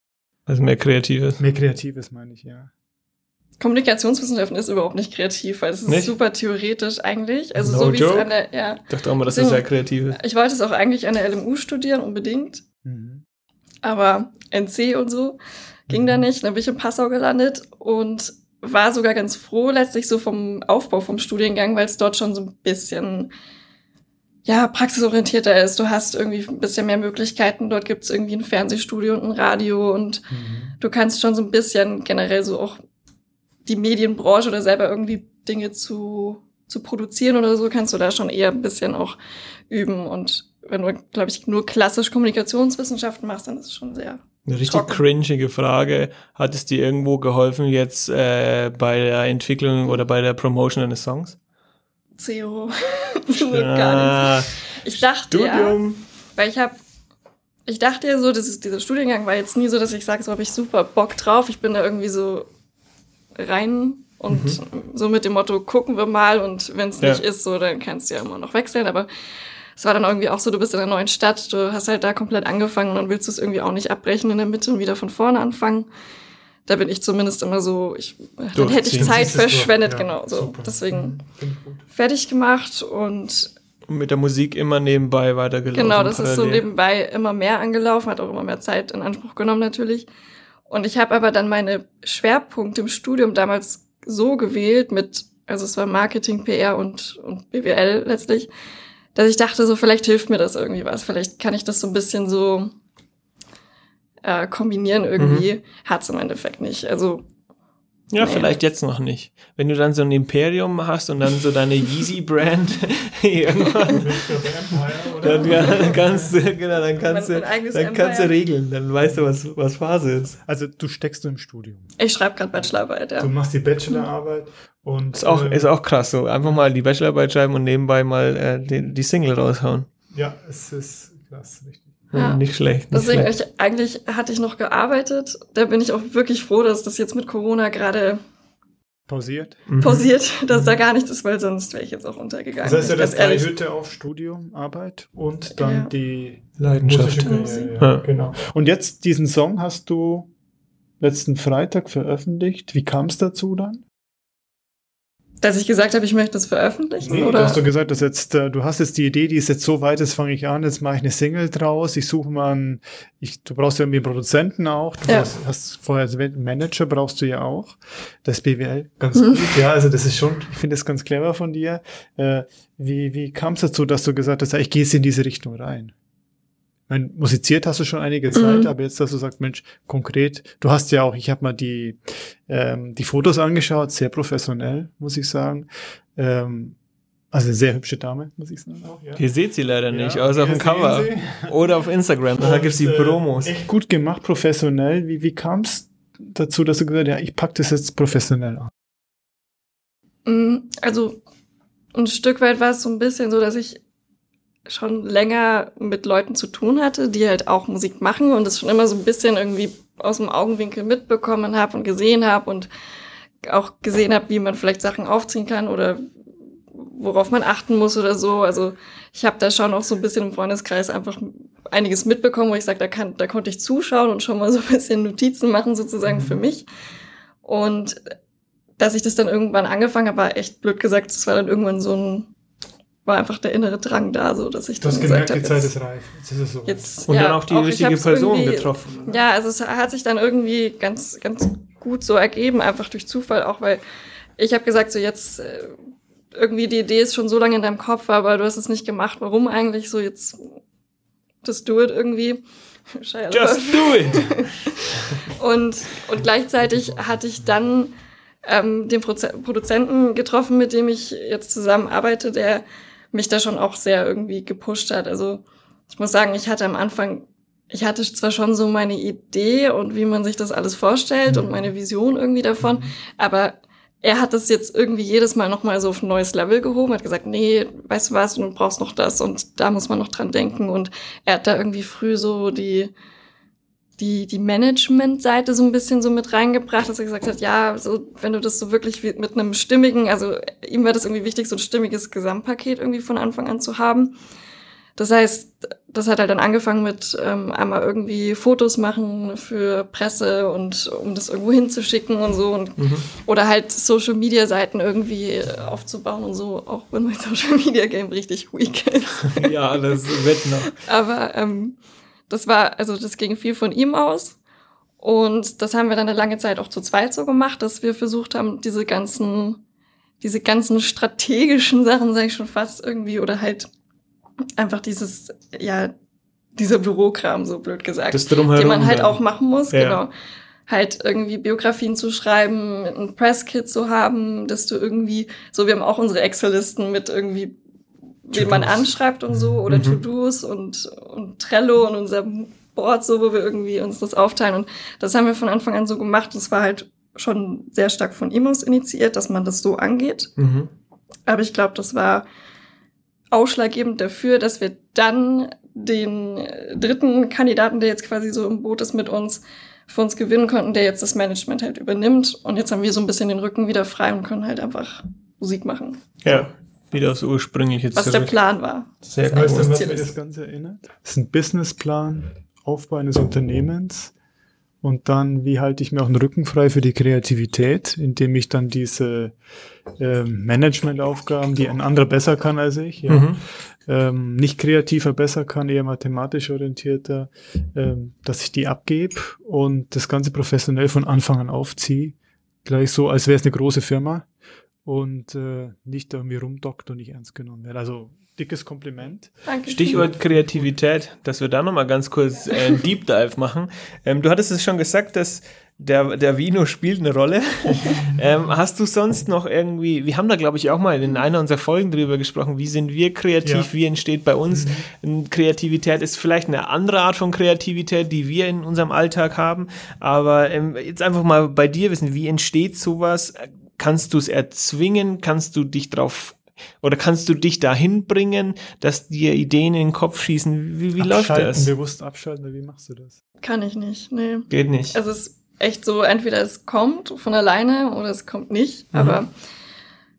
Also mehr Kreatives. Mehr Kreatives meine ich, ja. Kommunikationswissenschaften ist überhaupt nicht kreativ, weil es ist Nicht? super theoretisch eigentlich. Also No so wie es joke? an der, ja. Ich dachte auch mal, dass das Deswegen- sehr kreativ ist. Ich wollte es auch eigentlich an der LMU studieren, unbedingt. Mhm. Aber NC und so ging da nicht. Dann bin ich in Passau gelandet und war sogar ganz froh, letztlich so vom Aufbau vom Studiengang, weil es dort schon so ein bisschen ja, praxisorientierter ist. Du hast irgendwie ein bisschen mehr Möglichkeiten. Dort gibt es irgendwie ein Fernsehstudio und ein Radio und Mhm. du kannst schon so ein bisschen generell so auch die Medienbranche oder selber irgendwie Dinge zu, zu produzieren oder so, kannst du da schon eher ein bisschen auch üben. Und wenn du, glaube ich, nur klassisch Kommunikationswissenschaften machst, dann ist es schon sehr. Eine richtig Trocken. cringige Frage. Hat es dir irgendwo geholfen jetzt äh, bei der Entwicklung oder bei der Promotion eines Songs? [laughs] Gar nicht. Ich dachte ja, Studium. weil ich habe, ich dachte ja so, das ist, dieser Studiengang war jetzt nie so, dass ich sage, so habe ich super Bock drauf. Ich bin da irgendwie so rein und so mit dem Motto, gucken wir mal und wenn es Ja. nicht ist, so, dann kannst du ja immer noch wechseln. Aber es war dann irgendwie auch so, du bist in einer neuen Stadt, du hast halt da komplett angefangen und dann willst du es irgendwie auch nicht abbrechen in der Mitte und wieder von vorne anfangen. Da bin ich zumindest immer so, ich, dann hätte ich. Zeit verschwendet, Ja, genau. So. super. Deswegen fertig gemacht und Mit der Musik immer nebenbei weitergelaufen. Genau, das ist so parallel. nebenbei immer mehr angelaufen, hat auch immer mehr Zeit in Anspruch genommen natürlich. Und ich habe aber dann meine Schwerpunkte im Studium damals so gewählt mit, also es war Marketing, PR und, und BWL letztlich, dass ich dachte, so vielleicht hilft mir das irgendwie was. Vielleicht kann ich das so ein bisschen so äh, kombinieren irgendwie. Mhm. Hat's im Endeffekt nicht. Also ja, nee. vielleicht jetzt noch nicht. Wenn du dann so ein Imperium hast und dann so deine Yeezy-Brand [laughs] irgendwann, dann kannst du, genau, dann kannst du, dann kannst du regeln, dann weißt du, was, was Phase ist. Also du steckst du im Studium. Ich schreibe gerade Bachelorarbeit, ja. Du machst die Bachelorarbeit und ist auch, äh, ist auch krass, so einfach mal die Bachelorarbeit schreiben und nebenbei mal äh, die, die Single raushauen. Ja, es ist krass, richtig. Ja. Nicht schlecht. Nicht Deswegen, schlecht. Ich, eigentlich hatte ich noch gearbeitet. Da bin ich auch wirklich froh, dass das jetzt mit Corona gerade pausiert. Mhm. pausiert, [laughs] dass mhm. da gar nichts ist, weil sonst wäre ich jetzt auch untergegangen. Das heißt ja, das drei Hütte auf Studium, Arbeit und dann Ja. die Leidenschaft. Musik. Ja. Ja, genau. Und jetzt diesen Song hast du letzten Freitag veröffentlicht. Wie kam es dazu dann? Dass ich gesagt habe, ich möchte das veröffentlichen, Nee, oder? du hast doch gesagt, dass jetzt, äh, du hast jetzt die Idee, die ist jetzt so weit, jetzt fange ich an, jetzt mache ich eine Single draus, ich suche mal einen, ich, du brauchst ja irgendwie einen Produzenten auch, du Ja. hast, hast vorher einen Manager brauchst du ja auch, das BWL, ganz Mhm. gut, ja, also das ist schon, ich finde das ganz clever von dir. Äh, wie wie kam es dazu, dass du gesagt hast, ich gehe jetzt in diese Richtung rein? Ich meine, musiziert hast du schon einige Zeit, Mhm. aber jetzt, dass du sagst, Mensch, konkret, du hast ja auch, ich habe mal die, ähm, die Fotos angeschaut, sehr professionell, muss ich sagen. Ähm, also eine sehr hübsche Dame, muss ich sagen. Auch, ja. Ihr seht sie leider nicht, Ja, außer auf dem Cover. Sie. Oder auf Instagram, da gibt's die Und, äh, Promos. Echt gut gemacht, professionell. Wie, wie kam es dazu, dass du gesagt hast, ja, ich pack das jetzt professionell an? Mm, Also ein Stück weit war es so ein bisschen so, dass ich schon länger mit Leuten zu tun hatte, die halt auch Musik machen und das schon immer so ein bisschen irgendwie aus dem Augenwinkel mitbekommen habe und gesehen habe und auch gesehen habe, wie man vielleicht Sachen aufziehen kann oder worauf man achten muss oder so. Also ich habe da schon auch so ein bisschen im Freundeskreis einfach einiges mitbekommen, wo ich sage, da, kann, da konnte ich zuschauen und schon mal so ein bisschen Notizen machen sozusagen für mich. Und dass ich das dann irgendwann angefangen habe, war echt blöd gesagt, es war dann irgendwann so ein, war einfach der innere Drang da, so dass ich dann gesagt habe, jetzt, ist reif. Jetzt ist es so. jetzt Und ja, dann auch die ich richtige Person getroffen. Ja, also es hat sich dann irgendwie ganz, ganz gut so ergeben, einfach durch Zufall, auch weil ich habe gesagt, so jetzt äh, irgendwie die Idee ist schon so lange in deinem Kopf, aber du hast es nicht gemacht. Warum eigentlich so jetzt? [laughs] Just do it irgendwie. Just do it! Und, und gleichzeitig hatte ich dann ähm, den Proze Produzenten getroffen, mit dem ich jetzt zusammenarbeite, der mich da schon auch sehr irgendwie gepusht hat. Also ich muss sagen, ich hatte am Anfang, ich hatte zwar schon so meine Idee und wie man sich das alles vorstellt und meine Vision irgendwie davon, aber er hat das jetzt irgendwie jedes Mal nochmal so auf ein neues Level gehoben, hat gesagt, nee, weißt du was, du brauchst noch das und da muss man noch dran denken. Und er hat da irgendwie früh so die, die, die Management-Seite so ein bisschen so mit reingebracht, dass er gesagt hat, ja, so, wenn du das so wirklich mit einem stimmigen, also ihm war das irgendwie wichtig, so ein stimmiges Gesamtpaket irgendwie von Anfang an zu haben. Das heißt, das hat halt dann angefangen mit ähm, einmal irgendwie Fotos machen für Presse und um das irgendwo hinzuschicken und so und Mhm. oder halt Social Media Seiten irgendwie äh, aufzubauen und so, auch wenn mein [laughs] Social Media Game richtig weak ist. ja, das wird noch. Aber ähm, das war, also das ging viel von ihm aus. Und das haben wir dann eine lange Zeit auch zu zweit so gemacht, dass wir versucht haben, diese ganzen, diese ganzen strategischen Sachen, sage ich schon fast irgendwie, oder halt einfach dieses, ja, dieser Bürokram, so blöd gesagt, Das drumherum. den man halt dann. auch machen muss, Ja. genau. Halt irgendwie Biografien zu schreiben, ein Presskit zu haben, dass du irgendwie, so wir haben auch unsere Excel-Listen mit irgendwie, wen man anschreibt und so, oder Mhm. To-Dos und, und Trello und unser Board, so, wo wir irgendwie uns das aufteilen. Und das haben wir von Anfang an so gemacht. Das war halt schon sehr stark von ihm aus initiiert, dass man das so angeht. Mhm. Aber ich glaube, das war ausschlaggebend dafür, dass wir dann den dritten Kandidaten, der jetzt quasi so im Boot ist mit uns, für uns gewinnen konnten, der jetzt das Management halt übernimmt. Und jetzt haben wir so ein bisschen den Rücken wieder frei und können halt einfach Musik machen. Ja, wieder aufs ursprüngliche Was der zurück. Plan war. Sehr Das Weißt du, was Ziel mir ist. das Ganze erinnert? Das ist ein Businessplan, Aufbau eines Unternehmens Und dann, wie halte ich mir auch einen Rücken frei für die Kreativität, indem ich dann diese ähm, Managementaufgaben, die ein anderer besser kann als ich, ja, Mhm. ähm, nicht kreativer besser kann, eher mathematisch orientierter, ähm, dass ich die abgebe und das Ganze professionell von Anfang an aufziehe. Gleich so, als wäre es eine große Firma und äh, nicht irgendwie rumdockt und nicht ernst genommen wird. Also dickes Kompliment. Danke. Stichwort Kreativität, dass wir da nochmal ganz kurz äh, einen Deep Dive machen. Ähm, du hattest es schon gesagt, dass der, der Vino spielt eine Rolle. [laughs] ähm, hast du sonst noch irgendwie, wir haben da glaube ich auch mal in einer unserer Folgen drüber gesprochen, wie sind wir kreativ, Ja. wie entsteht bei uns ähm, Kreativität, ist vielleicht eine andere Art von Kreativität, die wir in unserem Alltag haben, aber ähm, jetzt einfach mal bei dir wissen, wie entsteht sowas? Kannst du es erzwingen? Kannst du dich drauf oder kannst du dich dahin bringen, dass dir Ideen in den Kopf schießen? Wie, wie läuft Abschalten, das? bewusst abschalten, wie machst du das? Kann ich nicht, nee. Geht nicht. Es ist echt so, entweder es kommt von alleine oder es kommt nicht. Mhm. Aber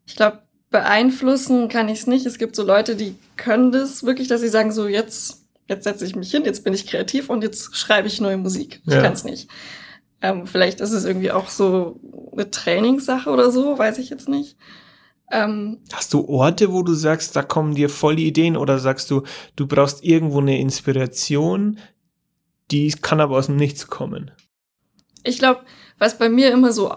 ich glaube, beeinflussen kann ich es nicht. Es gibt so Leute, die können das wirklich, dass sie sagen, so jetzt, jetzt setze ich mich hin, jetzt bin ich kreativ und jetzt schreibe ich neue Musik. Ich Ja. kann es nicht. Ähm, vielleicht ist es irgendwie auch so eine Trainingssache oder so, weiß ich jetzt nicht. Ähm, Hast du Orte, wo du sagst, da kommen dir voll Ideen oder sagst du, du brauchst irgendwo eine Inspiration, die kann aber aus dem Nichts kommen? Ich glaube, was bei mir immer so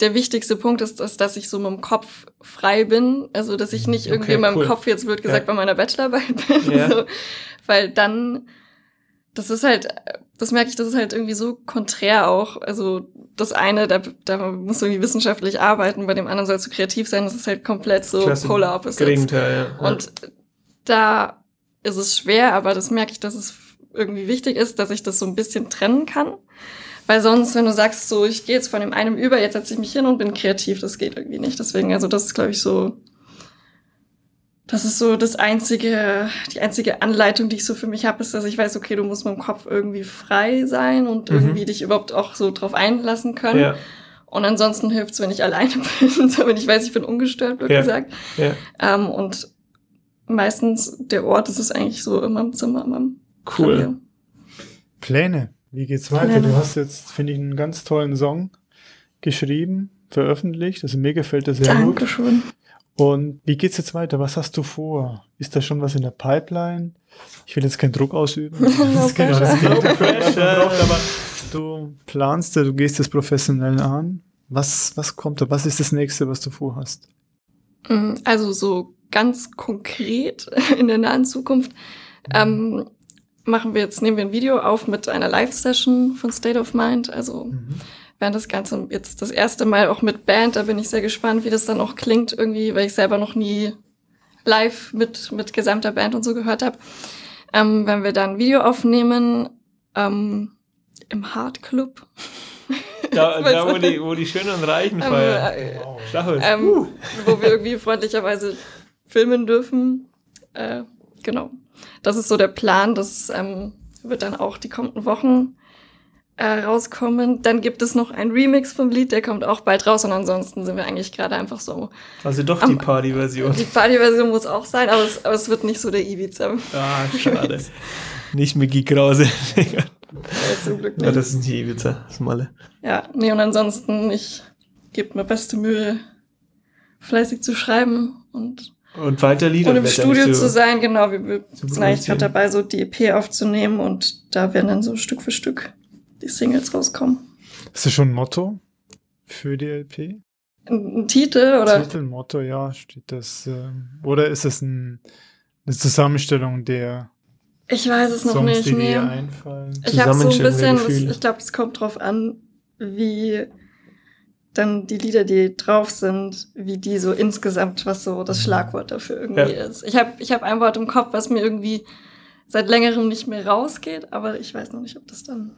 der wichtigste Punkt ist, ist, dass ich so mit dem Kopf frei bin. Also, dass ich nicht irgendwie Okay, in meinem cool. Kopf jetzt wird gesagt Ja. bei meiner Bachelorarbeit [laughs] bin. Ja. So. Weil dann, das ist halt, das merke ich, das ist halt irgendwie so konträr auch. Also, das eine, da, da musst du irgendwie wissenschaftlich arbeiten, bei dem anderen sollst du kreativ sein. Das ist halt komplett so Klasse. polar opposites. Gegenteil, ja. Und da ist es schwer, aber das merke ich, dass es irgendwie wichtig ist, dass ich das so ein bisschen trennen kann. Weil sonst, wenn du sagst, so, ich gehe jetzt von dem einen über, jetzt setze ich mich hin und bin kreativ, das geht irgendwie nicht. Deswegen, also das ist, glaube ich, so, das ist so das einzige, die einzige Anleitung, die ich so für mich habe, ist, dass ich weiß, okay, du musst mit dem Kopf irgendwie frei sein und Mhm. irgendwie dich überhaupt auch so drauf einlassen können. ja, Und ansonsten hilft's, wenn ich alleine [laughs] bin, so, wenn ich weiß, ich bin ungestört, wird Ja. gesagt. ja. Ähm, und meistens der Ort ist es eigentlich so immer im Zimmer, immer im Cool. Klavier. Pläne. Wie geht's weiter? Pläne. Du hast jetzt, finde ich, einen ganz tollen Song geschrieben, veröffentlicht. Also mir gefällt das sehr gut. Und wie geht's jetzt weiter? Was hast du vor? Ist da schon was in der Pipeline? Ich will jetzt keinen Druck ausüben. [laughs] Das genau das pressure. Aber du planst, du gehst es professionell an. Was, was kommt da? Was ist das nächste, was du vorhast? Mm, Also so ganz konkret [laughs] in der nahen Zukunft ähm, machen wir jetzt, nehmen wir ein Video auf mit einer Live-Session von State of Mind. Also während das Ganze jetzt das erste Mal auch mit Band, da bin ich sehr gespannt, wie das dann auch klingt irgendwie, weil ich selber noch nie live mit, mit gesamter Band und so gehört habe. Ähm, wenn wir dann ein Video aufnehmen ähm, im Hard Club. [laughs] Da, da wo, die, wo die Schönen und Reichen Ähm, feiern. äh, Stachel. ähm, wo wir irgendwie freundlicherweise filmen dürfen. Äh, genau. Das ist so der Plan. Das ähm, wird dann auch die kommenden Wochen äh, rauskommen. Dann gibt es noch ein Remix vom Lied, der kommt auch bald raus. Und ansonsten sind wir eigentlich gerade einfach so. Also doch die Party-Version. Die Partyversion muss auch sein, aber es, aber es wird nicht so der Ibiza. Ah, schade. Nicht Mickey Krause. Äh, [laughs] zum Glück ja, nicht. das ist die Ibiza, das ist Malle. Ja, nee, und ansonsten, ich gebe mir beste Mühe, fleißig zu schreiben und Und weiter Lieder. Und im Studio zu sein, genau. Wir, sind eigentlich gerade dabei, so die EP aufzunehmen und da werden dann so Stück für Stück die Singles rauskommen. Ist das schon ein Motto für die LP? Ein, ein Titel oder? Titelmotto, ja, steht das. Ähm, oder ist es ein, eine Zusammenstellung der Ich weiß es noch Songs, nicht. die Nee. einfallen? Ich habe so ein bisschen, Gefühle. ich glaube, es kommt drauf an, wie dann die Lieder, die drauf sind, wie die so insgesamt, was so das Schlagwort dafür irgendwie Mhm. Ja. ist. Ich habe ich hab ein Wort im Kopf, was mir irgendwie seit längerem nicht mehr rausgeht, aber ich weiß noch nicht, ob das dann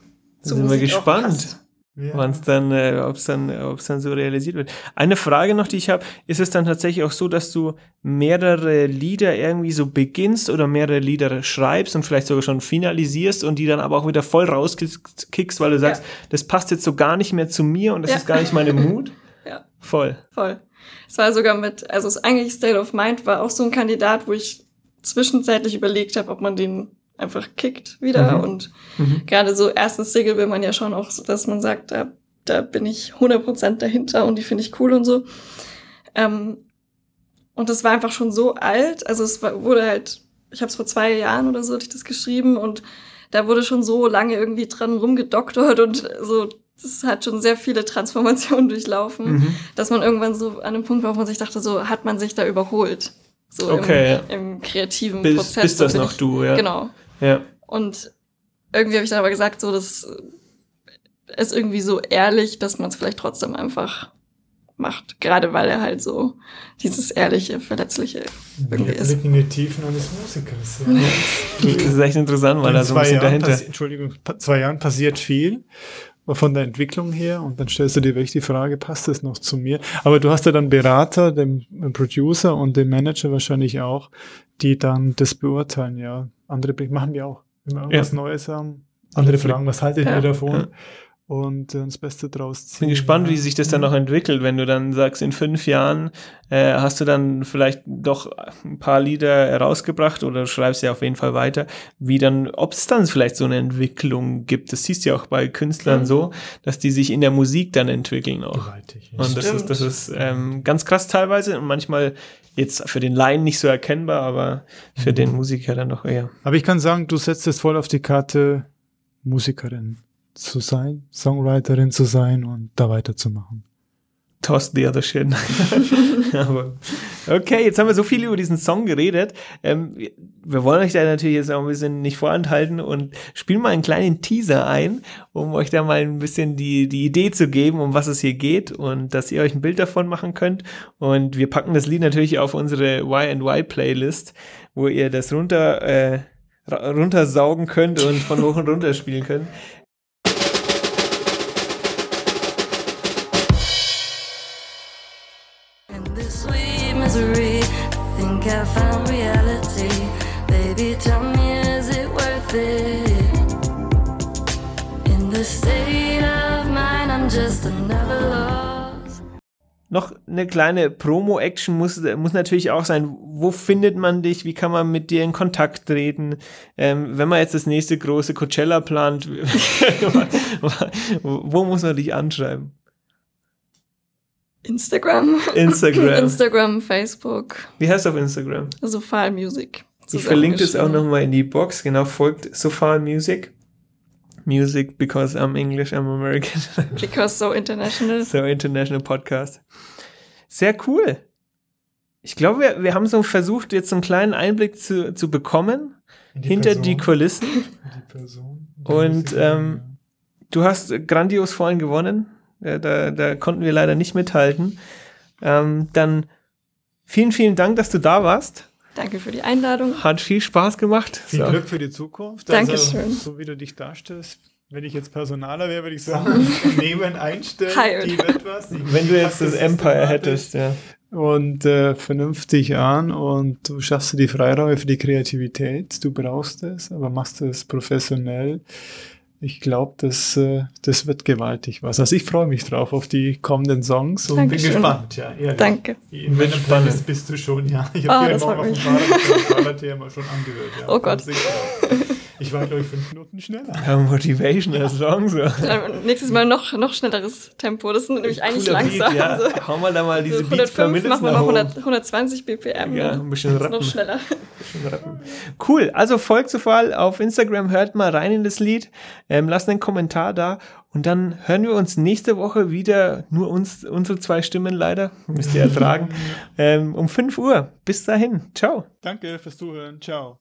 sind wir Musik auch gespannt. Ja. wann es dann, äh, ob es dann, ob es dann so realisiert wird. Eine Frage noch, die ich habe, ist es dann tatsächlich auch so, dass du mehrere Lieder irgendwie so beginnst oder mehrere Lieder schreibst und vielleicht sogar schon finalisierst und die dann aber auch wieder voll rauskickst, weil du sagst, das passt jetzt so gar nicht mehr zu mir und das Ja. ist gar nicht meine Mut? [laughs] Ja. Voll. Voll. Es war sogar mit, also es eigentlich State of Mind war auch so ein Kandidat, wo ich zwischenzeitlich überlegt habe, ob man den einfach kickt wieder. Mhm. Und Mhm. gerade so erstes Single will man ja schon auch, so, dass man sagt, da, da bin ich 100% dahinter und die finde ich cool und so. Ähm, und das war einfach schon so alt. Also es war, wurde halt, ich habe es vor zwei Jahren oder so hatte ich das geschrieben und da wurde schon so lange irgendwie dran rumgedoktert und so, das hat schon sehr viele Transformationen [laughs] durchlaufen, Mhm. dass man irgendwann so an einem Punkt war, wo man sich dachte, so hat man sich da überholt. So Okay, im, im kreativen Bis, Prozess. bist das noch ich, du, ja. Genau. Ja. Und irgendwie habe ich dann aber gesagt, so, das ist irgendwie so ehrlich, dass man es vielleicht trotzdem einfach macht. Gerade weil er halt so dieses ehrliche, verletzliche irgendwie Wir ist. blicken in die Tiefen eines Musikers. Ja. Das ist echt interessant, weil In da so ein zwei bisschen Jahren dahinter. Entschuldigung, zwei Jahren passiert viel von der Entwicklung her und dann stellst du dir wirklich die Frage, passt das noch zu mir? Aber du hast ja dann Berater, den Producer und den Manager wahrscheinlich auch, die dann das beurteilen, ja. Andere machen wir auch. Wenn wir irgendwas Neues haben, andere fragen, was haltet Ja. ihr davon? Ja. Und äh, das Beste draus ziehen. bin gespannt, ja. wie sich das dann noch entwickelt, wenn du dann sagst, in fünf Jahren äh, hast du dann vielleicht doch ein paar Lieder herausgebracht oder schreibst ja auf jeden Fall weiter, wie dann, ob es dann vielleicht so eine Entwicklung gibt. Das siehst du ja auch bei Künstlern Mhm. so, dass die sich in der Musik dann entwickeln auch. Gewaltig. ja. Und das ist, das ist ähm, ganz krass teilweise und manchmal jetzt für den Laien nicht so erkennbar, aber für den Musiker dann doch eher. Aber ich kann sagen, du setzt es voll auf die Karte, Musikerin zu sein, Songwriterin zu sein und da weiterzumachen. Toss the other shit. Aber okay, jetzt haben wir so viel über diesen Song geredet. Ähm, wir, wollen euch da natürlich jetzt auch ein bisschen nicht vorenthalten und spielen mal einen kleinen Teaser ein, um euch da mal ein bisschen die, die Idee zu geben, um was es hier geht und dass ihr euch ein Bild davon machen könnt. Und wir packen das Lied natürlich auf unsere Y&Y Playlist, wo ihr das runter, äh, runtersaugen könnt und von hoch und runter spielen könnt. Noch eine kleine Promo-Action muss, muss natürlich auch sein. Wo findet man dich? Wie kann man mit dir in Kontakt treten? Ähm, wenn man jetzt das nächste große Coachella plant, [laughs] wo muss man dich anschreiben? Instagram. Instagram. [laughs] Instagram, Facebook, Wie heißt du auf Instagram? Sophal Music. Ich verlinke das auch nochmal in die Box. Genau, folgt Sophal Music. Music because I'm English, I'm American. [laughs] [laughs] Because so international. so International Podcast. Sehr cool. Ich glaube, wir, wir haben so versucht, jetzt so einen kleinen Einblick zu, zu bekommen die hinter Person, die Kulissen. die Person, die Und, ähm, Du hast grandios vorhin gewonnen. Ja, da, da konnten wir leider nicht mithalten. Ähm, dann vielen, vielen Dank, dass du da warst. Danke für die Einladung. Hat viel Spaß gemacht. Viel So. Glück für die Zukunft. Dankeschön. Also, so wie du dich darstellst. Wenn ich jetzt Personaler wäre, würde ich sagen, [laughs] Unternehmen einstellen, die etwas. Die Wenn du jetzt das Empire hättest, ja. Und äh, vernünftig an und du schaffst dir die Freiräume für die Kreativität. Du brauchst es, aber machst es professionell. Ich glaube, das, äh, das wird gewaltig was. Also ich freue mich drauf auf die kommenden Songs und Dankeschön. bin gespannt. Ja, ehrlich. Danke. In meiner spannend. Playlist bist du schon, ja. Ich Ah, habe dir das morgen auf dem mich. Fahrrad, auf dem Fahrrad hier mal schon angehört. Ja, Oh Gott. Ich war, glaube ich, fünf Minuten schneller. ja Motivational Song. So. Dann nächstes Mal noch, noch schnelleres Tempo. Das sind nämlich eigentlich Cooler langsam. Beat, ja. Also, Hau mal da mal diese so Beats per 105 Minute machen wir mal hoch. 100, 120 BPM. Ja, ein bisschen rappen. noch schneller. Cool, also folgt Sophal auf Instagram, hört mal rein in das Lied, ähm, lasst einen Kommentar da und dann hören wir uns nächste Woche wieder, nur uns, unsere zwei Stimmen leider, müsst ihr ertragen, [laughs] ähm, um 5 Uhr. Bis dahin, ciao. Danke fürs Zuhören. Ciao.